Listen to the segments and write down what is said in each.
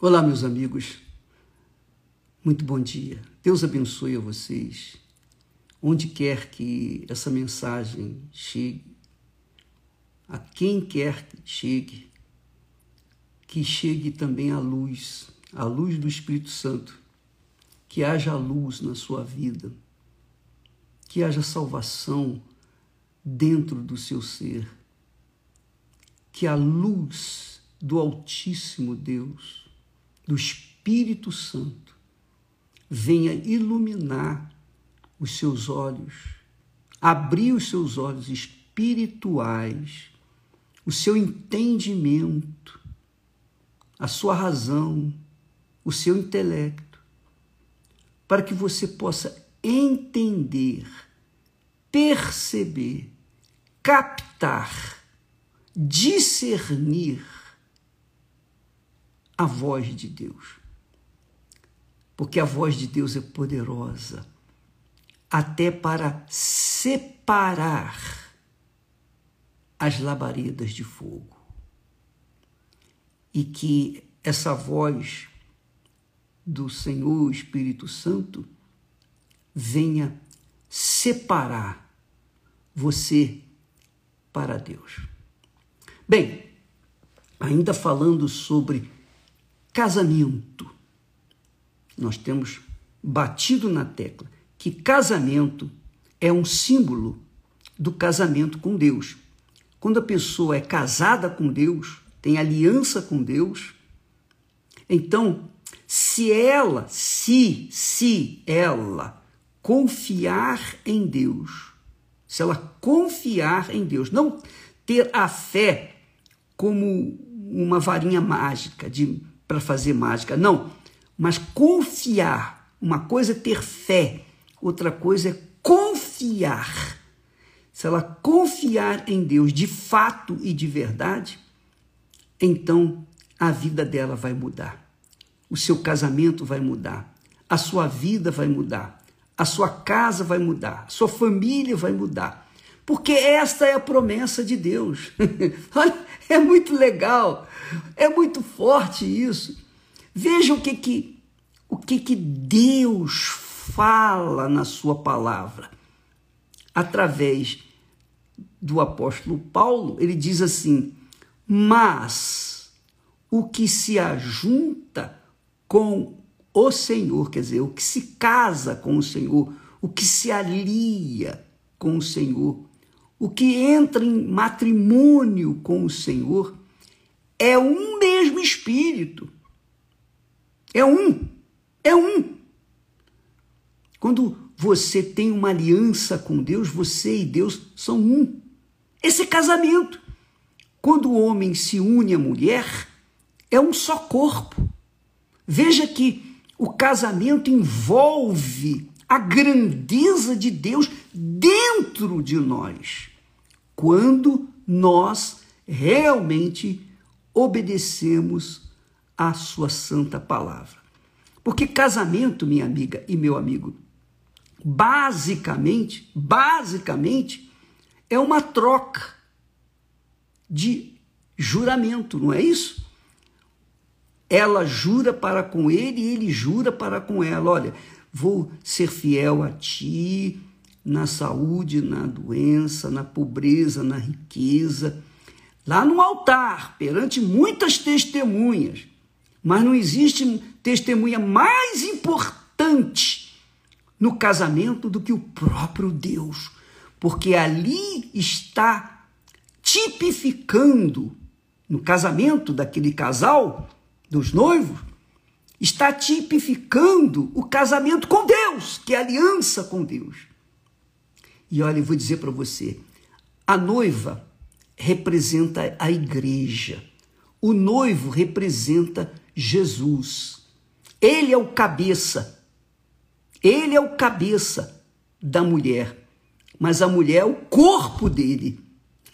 Olá, meus amigos. Muito bom dia. Deus abençoe a vocês. Onde quer que essa mensagem chegue, a quem quer que chegue, que chegue também a luz, a luz do Espírito Santo, que haja luz na sua vida, que haja salvação dentro do seu ser, que a luz do Altíssimo Deus do Espírito Santo venha iluminar os seus olhos, abrir os seus olhos espirituais, o seu entendimento, a sua razão, o seu intelecto, para que você possa entender, perceber, captar, discernir a voz de Deus. Porque a voz de Deus é poderosa até para separar as labaredas de fogo. E que essa voz do Senhor Espírito Santo venha separar você para Deus. Bem, ainda falando sobre casamento. Nós temos batido na tecla que casamento é um símbolo do casamento com Deus. Quando a pessoa é casada com Deus, tem aliança com Deus, então, se ela, se, se ela confiar em Deus, se ela confiar em Deus, não ter a fé como uma varinha mágica de para fazer mágica, não. Mas confiar. Uma coisa é ter fé, outra coisa é confiar. Se ela confiar em Deus de fato e de verdade, então a vida dela vai mudar. O seu casamento vai mudar. A sua vida vai mudar. A sua casa vai mudar. A sua família vai mudar. Porque esta é a promessa de Deus. Olha, é muito legal. É muito forte isso. Veja o que que, o que que Deus fala na sua palavra. Através do apóstolo Paulo, ele diz assim: Mas o que se ajunta com o Senhor, quer dizer, o que se casa com o Senhor, o que se alia com o Senhor, o que entra em matrimônio com o Senhor, é um mesmo espírito. É um. É um. Quando você tem uma aliança com Deus, você e Deus são um. Esse é casamento. Quando o homem se une à mulher, é um só corpo. Veja que o casamento envolve a grandeza de Deus dentro de nós. Quando nós realmente obedecemos a sua santa palavra. Porque casamento, minha amiga e meu amigo, basicamente, basicamente é uma troca de juramento, não é isso? Ela jura para com ele e ele jura para com ela. Olha, vou ser fiel a ti na saúde, na doença, na pobreza, na riqueza lá no altar, perante muitas testemunhas. Mas não existe testemunha mais importante no casamento do que o próprio Deus, porque ali está tipificando no casamento daquele casal, dos noivos, está tipificando o casamento com Deus, que é aliança com Deus. E olha, eu vou dizer para você, a noiva representa a igreja. O noivo representa Jesus. Ele é o cabeça. Ele é o cabeça da mulher. Mas a mulher é o corpo dele.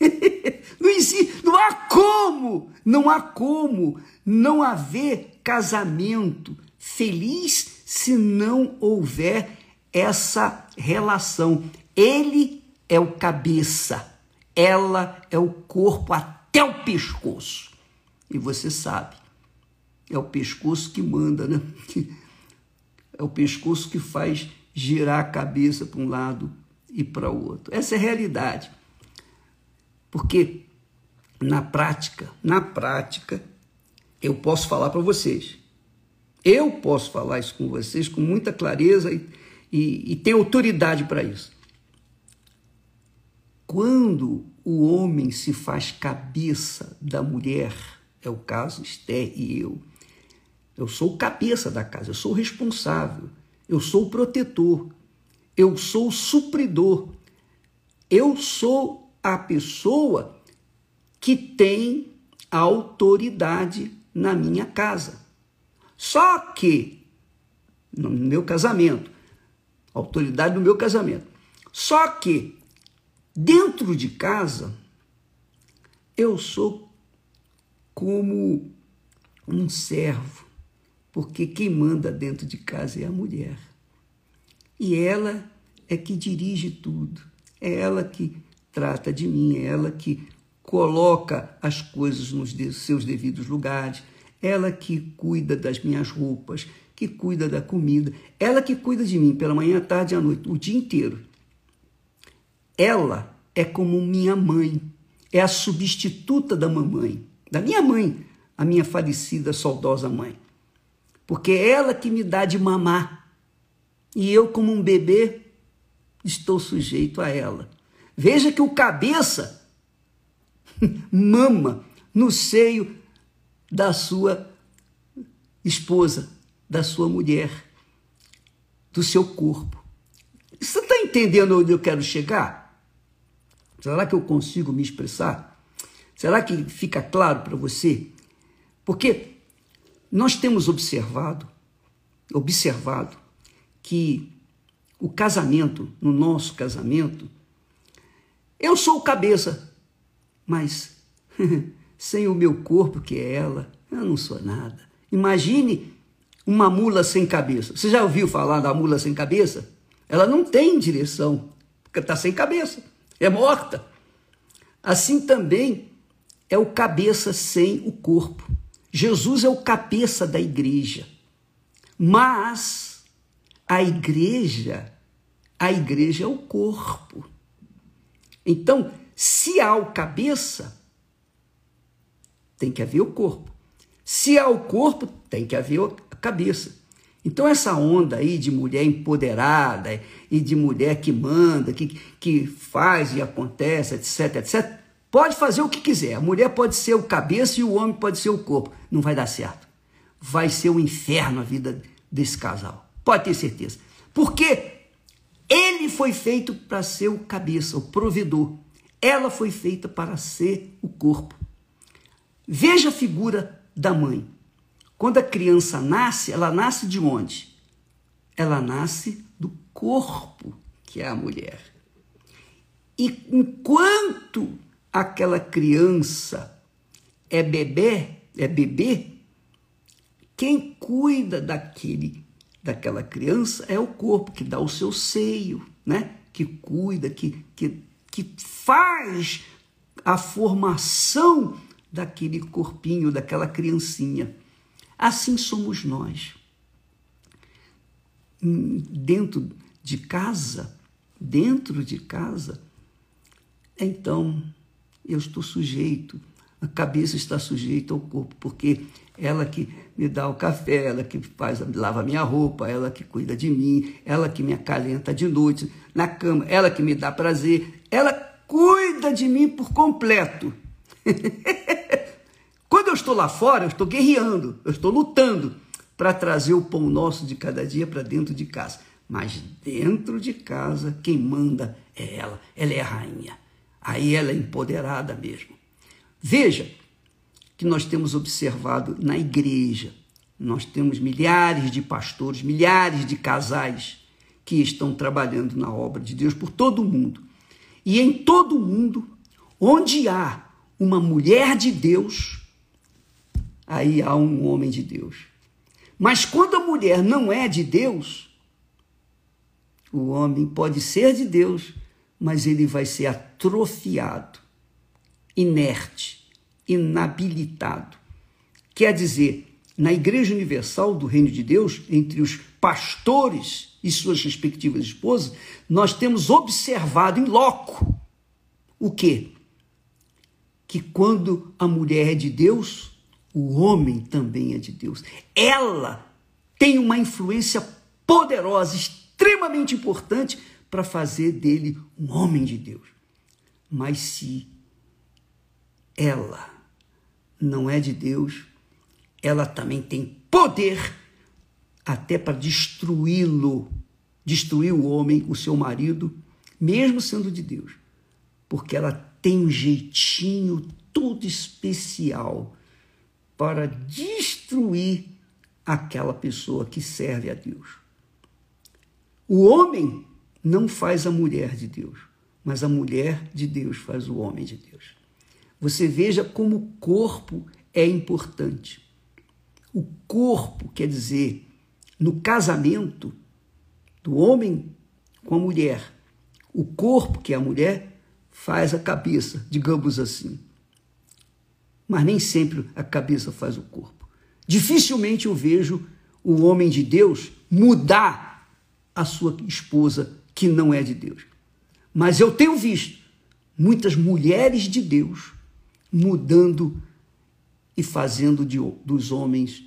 não, existe, não há como, não há como não haver casamento feliz se não houver essa relação. Ele é o cabeça ela é o corpo até o pescoço. E você sabe é o pescoço que manda, né? É o pescoço que faz girar a cabeça para um lado e para o outro. Essa é a realidade. Porque na prática, na prática, eu posso falar para vocês. Eu posso falar isso com vocês com muita clareza e, e, e tenho autoridade para isso. Quando o homem se faz cabeça da mulher, é o caso Esther e eu, eu sou o cabeça da casa, eu sou o responsável, eu sou o protetor, eu sou o supridor, eu sou a pessoa que tem autoridade na minha casa. Só que, no meu casamento, autoridade no meu casamento. Só que, dentro de casa, eu sou como um servo porque quem manda dentro de casa é a mulher. E ela é que dirige tudo, é ela que trata de mim, é ela que coloca as coisas nos seus devidos lugares, ela que cuida das minhas roupas, que cuida da comida, ela que cuida de mim pela manhã, tarde e à noite, o dia inteiro. Ela é como minha mãe, é a substituta da mamãe, da minha mãe, a minha falecida, saudosa mãe porque é ela que me dá de mamar. E eu, como um bebê, estou sujeito a ela. Veja que o cabeça mama no seio da sua esposa, da sua mulher, do seu corpo. Você está entendendo onde eu quero chegar? Será que eu consigo me expressar? Será que fica claro para você? Porque nós temos observado, observado que o casamento, no nosso casamento, eu sou o cabeça, mas sem o meu corpo, que é ela, eu não sou nada. Imagine uma mula sem cabeça. Você já ouviu falar da mula sem cabeça? Ela não tem direção, porque está sem cabeça, é morta. Assim também é o cabeça sem o corpo. Jesus é o cabeça da igreja. Mas a igreja, a igreja é o corpo. Então, se há o cabeça, tem que haver o corpo. Se há o corpo, tem que haver a cabeça. Então, essa onda aí de mulher empoderada e de mulher que manda, que, que faz e acontece, etc, etc, Pode fazer o que quiser. A mulher pode ser o cabeça e o homem pode ser o corpo. Não vai dar certo. Vai ser um inferno a vida desse casal. Pode ter certeza. Porque ele foi feito para ser o cabeça, o provedor. Ela foi feita para ser o corpo. Veja a figura da mãe. Quando a criança nasce, ela nasce de onde? Ela nasce do corpo, que é a mulher. E enquanto aquela criança é bebê, é bebê, quem cuida daquele daquela criança é o corpo que dá o seu seio, né? Que cuida, que, que, que faz a formação daquele corpinho, daquela criancinha. Assim somos nós. Dentro de casa, dentro de casa, então eu estou sujeito, a cabeça está sujeita ao corpo, porque ela que me dá o café, ela que faz, lava minha roupa, ela que cuida de mim, ela que me acalenta de noite na cama, ela que me dá prazer, ela cuida de mim por completo. Quando eu estou lá fora, eu estou guerreando, eu estou lutando para trazer o pão nosso de cada dia para dentro de casa. Mas dentro de casa, quem manda é ela, ela é a rainha. Aí ela é empoderada mesmo. Veja que nós temos observado na igreja, nós temos milhares de pastores, milhares de casais que estão trabalhando na obra de Deus por todo o mundo. E em todo o mundo, onde há uma mulher de Deus, aí há um homem de Deus. Mas quando a mulher não é de Deus, o homem pode ser de Deus, mas ele vai ser atrofiado, inerte, inabilitado. Quer dizer, na Igreja Universal do Reino de Deus, entre os pastores e suas respectivas esposas, nós temos observado em loco o quê? Que quando a mulher é de Deus, o homem também é de Deus. Ela tem uma influência poderosa, extremamente importante para fazer dele um homem de Deus. Mas se ela não é de Deus, ela também tem poder até para destruí-lo, destruir o homem, o seu marido, mesmo sendo de Deus, porque ela tem um jeitinho todo especial para destruir aquela pessoa que serve a Deus. O homem não faz a mulher de Deus, mas a mulher de Deus faz o homem de Deus. Você veja como o corpo é importante. O corpo, quer dizer, no casamento do homem com a mulher, o corpo, que é a mulher, faz a cabeça, digamos assim. Mas nem sempre a cabeça faz o corpo. Dificilmente eu vejo o homem de Deus mudar a sua esposa que não é de Deus. Mas eu tenho visto muitas mulheres de Deus mudando e fazendo de, dos homens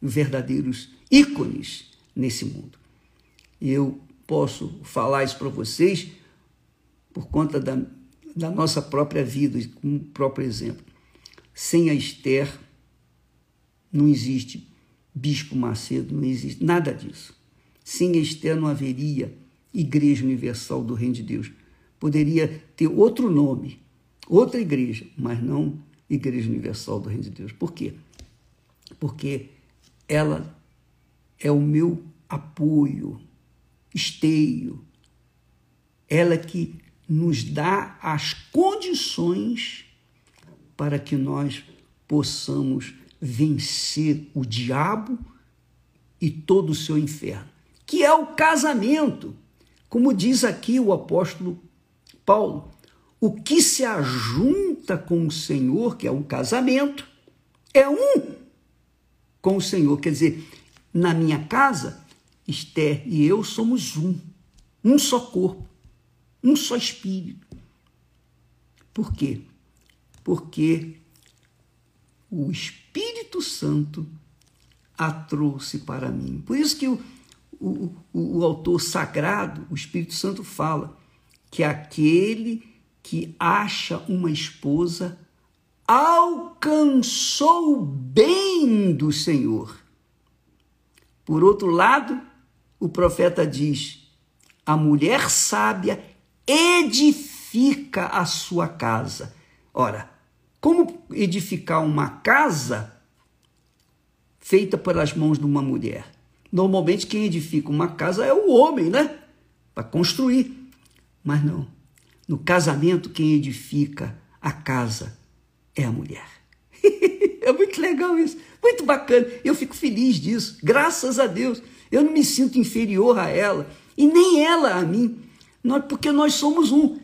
verdadeiros ícones nesse mundo. Eu posso falar isso para vocês por conta da, da nossa própria vida, com o próprio exemplo. Sem a Esther, não existe Bispo Macedo, não existe nada disso. Sem a Esther não haveria Igreja Universal do Reino de Deus. Poderia ter outro nome, outra igreja, mas não Igreja Universal do Reino de Deus. Por quê? Porque ela é o meu apoio, esteio. Ela que nos dá as condições para que nós possamos vencer o diabo e todo o seu inferno, que é o casamento. Como diz aqui o apóstolo Paulo, o que se ajunta com o Senhor, que é um casamento, é um com o Senhor. Quer dizer, na minha casa, Esther e eu somos um, um só corpo, um só espírito. Por quê? Porque o Espírito Santo a trouxe para mim. Por isso que o, o, o, o autor sagrado, o Espírito Santo, fala que aquele que acha uma esposa alcançou o bem do Senhor. Por outro lado, o profeta diz: a mulher sábia edifica a sua casa. Ora, como edificar uma casa feita pelas mãos de uma mulher? Normalmente quem edifica uma casa é o homem, né? Para construir. Mas não. No casamento, quem edifica a casa é a mulher. é muito legal isso, muito bacana. Eu fico feliz disso, graças a Deus. Eu não me sinto inferior a ela e nem ela a mim, porque nós somos um.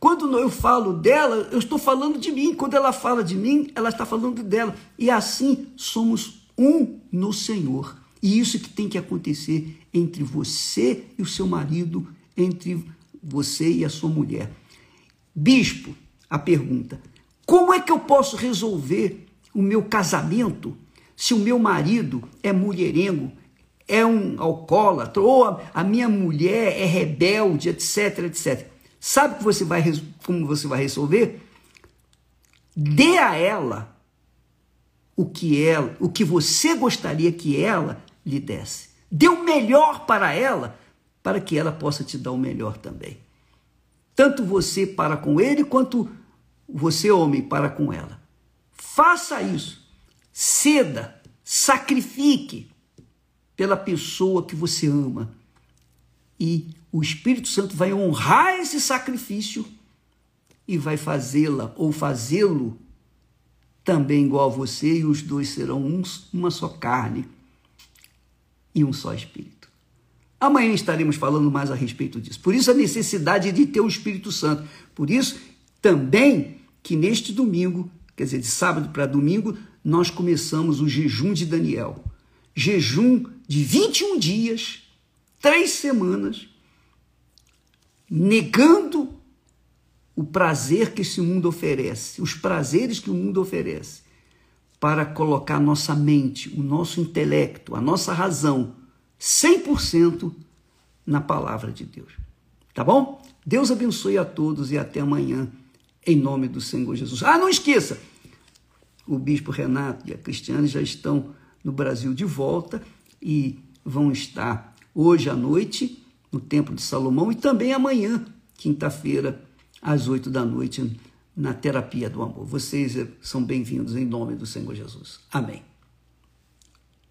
Quando eu falo dela, eu estou falando de mim. Quando ela fala de mim, ela está falando dela. E assim somos um no Senhor. E isso que tem que acontecer entre você e o seu marido, entre você e a sua mulher. Bispo, a pergunta: como é que eu posso resolver o meu casamento se o meu marido é mulherengo, é um alcoólatra, ou a minha mulher é rebelde, etc, etc? Sabe que você vai, como você vai resolver? Dê a ela o que ela, o que você gostaria que ela lhe desse. Dê o melhor para ela, para que ela possa te dar o melhor também. Tanto você para com ele, quanto você, homem, para com ela. Faça isso. Ceda, sacrifique pela pessoa que você ama. E o Espírito Santo vai honrar esse sacrifício e vai fazê-la ou fazê-lo também igual a você, e os dois serão uns, uma só carne e um só espírito. Amanhã estaremos falando mais a respeito disso. Por isso a necessidade de ter o Espírito Santo. Por isso também que neste domingo, quer dizer, de sábado para domingo, nós começamos o jejum de Daniel. Jejum de 21 dias, três semanas, negando o prazer que esse mundo oferece, os prazeres que o mundo oferece, para colocar nossa mente, o nosso intelecto, a nossa razão, 100% na palavra de Deus. Tá bom? Deus abençoe a todos e até amanhã, em nome do Senhor Jesus. Ah, não esqueça! O bispo Renato e a Cristiane já estão no Brasil de volta e vão estar hoje à noite no Templo de Salomão e também amanhã, quinta-feira, às oito da noite, na terapia do amor. Vocês são bem-vindos em nome do Senhor Jesus. Amém.